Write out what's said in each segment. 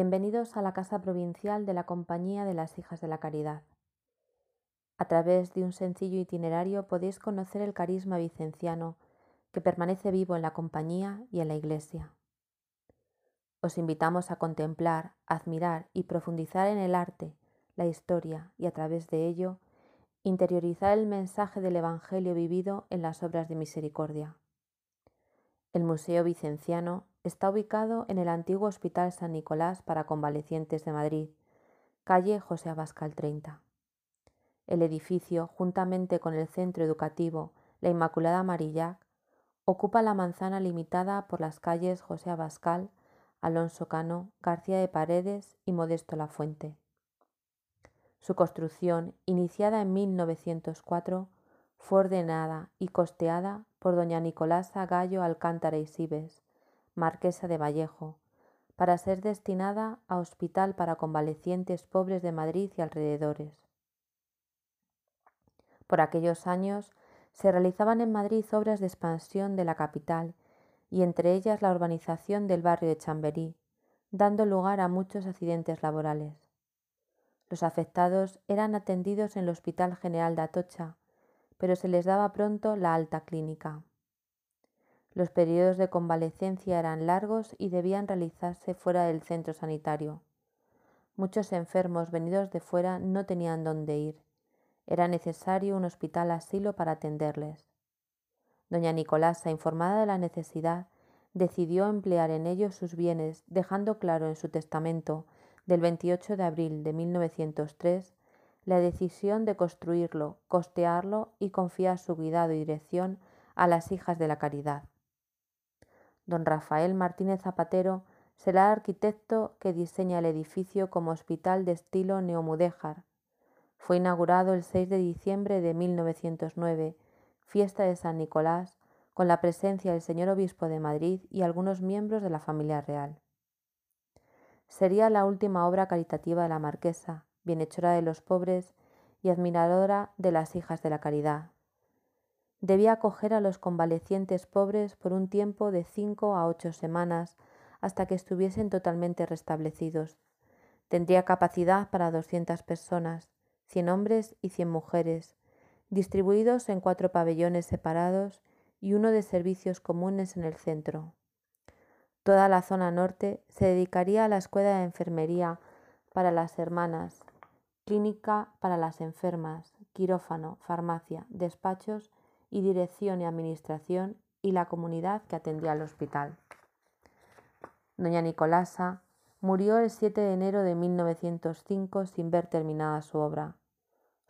Bienvenidos a la Casa Provincial de la Compañía de las Hijas de la Caridad. A través de un sencillo itinerario podéis conocer el carisma vicenciano que permanece vivo en la compañía y en la Iglesia. Os invitamos a contemplar, admirar y profundizar en el arte, la historia y a través de ello interiorizar el mensaje del Evangelio vivido en las obras de misericordia. El Museo Vicenciano está ubicado en el antiguo Hospital San Nicolás para Convalecientes de Madrid, calle José Abascal 30. El edificio, juntamente con el centro educativo La Inmaculada Marillac, ocupa la manzana limitada por las calles José Abascal, Alonso Cano, García de Paredes y Modesto La Fuente. Su construcción, iniciada en 1904, fue ordenada y costeada por doña Nicolasa Gallo Alcántara y Sibes, marquesa de Vallejo, para ser destinada a hospital para convalecientes pobres de Madrid y alrededores. Por aquellos años se realizaban en Madrid obras de expansión de la capital y entre ellas la urbanización del barrio de Chamberí, dando lugar a muchos accidentes laborales. Los afectados eran atendidos en el Hospital General de Atocha, pero se les daba pronto la alta clínica. Los periodos de convalecencia eran largos y debían realizarse fuera del centro sanitario. Muchos enfermos venidos de fuera no tenían dónde ir. Era necesario un hospital asilo para atenderles. Doña Nicolasa, informada de la necesidad, decidió emplear en ello sus bienes, dejando claro en su testamento del 28 de abril de 1903 la decisión de construirlo, costearlo y confiar su cuidado y dirección a las hijas de la caridad. Don Rafael Martínez Zapatero será el arquitecto que diseña el edificio como hospital de estilo neomudéjar. Fue inaugurado el 6 de diciembre de 1909 fiesta de San Nicolás, con la presencia del señor obispo de Madrid y algunos miembros de la familia real. Sería la última obra caritativa de la marquesa, bienhechora de los pobres y admiradora de las hijas de la caridad. Debía acoger a los convalecientes pobres por un tiempo de cinco a ocho semanas hasta que estuviesen totalmente restablecidos. Tendría capacidad para doscientas personas, cien hombres y cien mujeres, distribuidos en cuatro pabellones separados y uno de servicios comunes en el centro. Toda la zona norte se dedicaría a la escuela de enfermería para las hermanas, clínica para las enfermas, quirófano, farmacia, despachos y dirección y administración y la comunidad que atendía al hospital. Doña Nicolasa murió el 7 de enero de 1905 sin ver terminada su obra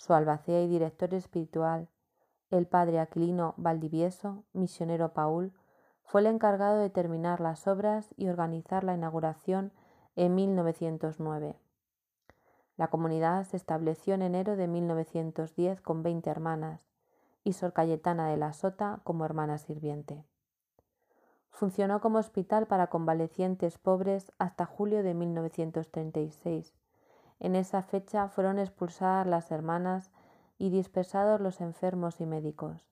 su albacea y director espiritual, el padre Aquilino Valdivieso, misionero Paul, fue el encargado de terminar las obras y organizar la inauguración en 1909. La comunidad se estableció en enero de 1910 con 20 hermanas y Sor Cayetana de la Sota como hermana sirviente. Funcionó como hospital para convalecientes pobres hasta julio de 1936 en esa fecha fueron expulsadas las hermanas y dispersados los enfermos y médicos.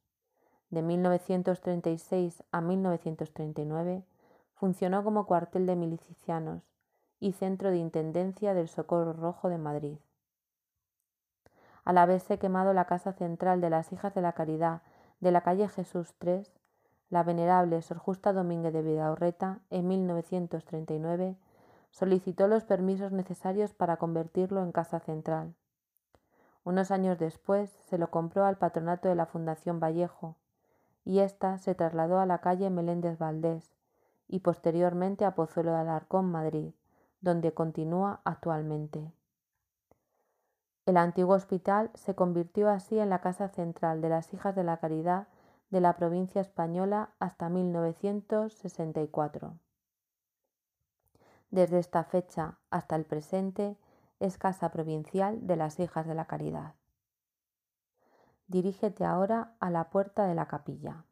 De 1936 a 1939 funcionó como cuartel de milicianos y centro de intendencia del Socorro Rojo de Madrid. Al haberse quemado la casa central de las Hijas de la Caridad de la calle Jesús III, la venerable Sor Justa Domínguez de Vidaurreta, en 1939, solicitó los permisos necesarios para convertirlo en casa central. Unos años después se lo compró al patronato de la Fundación Vallejo y ésta se trasladó a la calle Meléndez Valdés y posteriormente a Pozuelo de Alarcón, Madrid, donde continúa actualmente. El antiguo hospital se convirtió así en la casa central de las Hijas de la Caridad de la provincia española hasta 1964. Desde esta fecha hasta el presente es Casa Provincial de las Hijas de la Caridad. Dirígete ahora a la puerta de la capilla.